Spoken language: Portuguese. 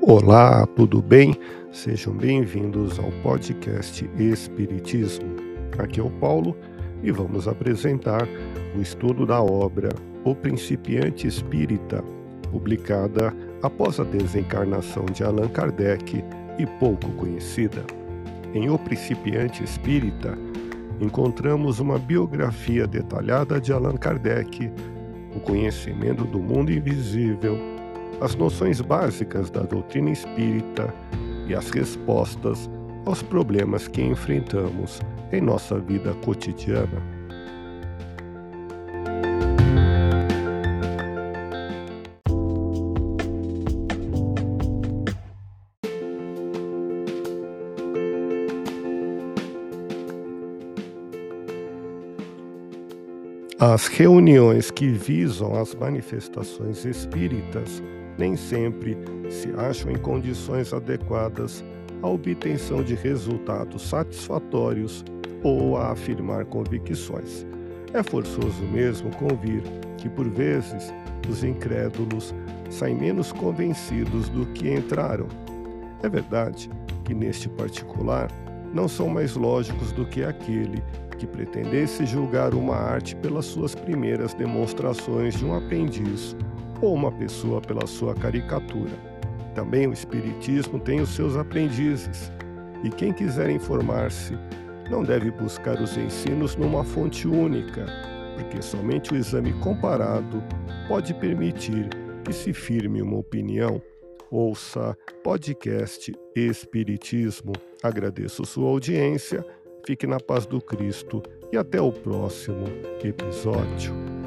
Olá, tudo bem? Sejam bem-vindos ao podcast Espiritismo. Aqui é o Paulo e vamos apresentar o estudo da obra O Principiante Espírita, publicada após a desencarnação de Allan Kardec e pouco conhecida. Em O Principiante Espírita, encontramos uma biografia detalhada de Allan Kardec, o conhecimento do mundo invisível as noções básicas da doutrina espírita e as respostas aos problemas que enfrentamos em nossa vida cotidiana. As reuniões que visam as manifestações espíritas nem sempre se acham em condições adequadas à obtenção de resultados satisfatórios ou a afirmar convicções. É forçoso mesmo convir que, por vezes, os incrédulos saem menos convencidos do que entraram. É verdade que, neste particular, não são mais lógicos do que aquele que pretendesse julgar uma arte pelas suas primeiras demonstrações de um aprendiz ou uma pessoa pela sua caricatura. Também o Espiritismo tem os seus aprendizes, e quem quiser informar-se não deve buscar os ensinos numa fonte única, porque somente o exame comparado pode permitir que se firme uma opinião. Ouça podcast Espiritismo. Agradeço sua audiência, fique na paz do Cristo e até o próximo episódio.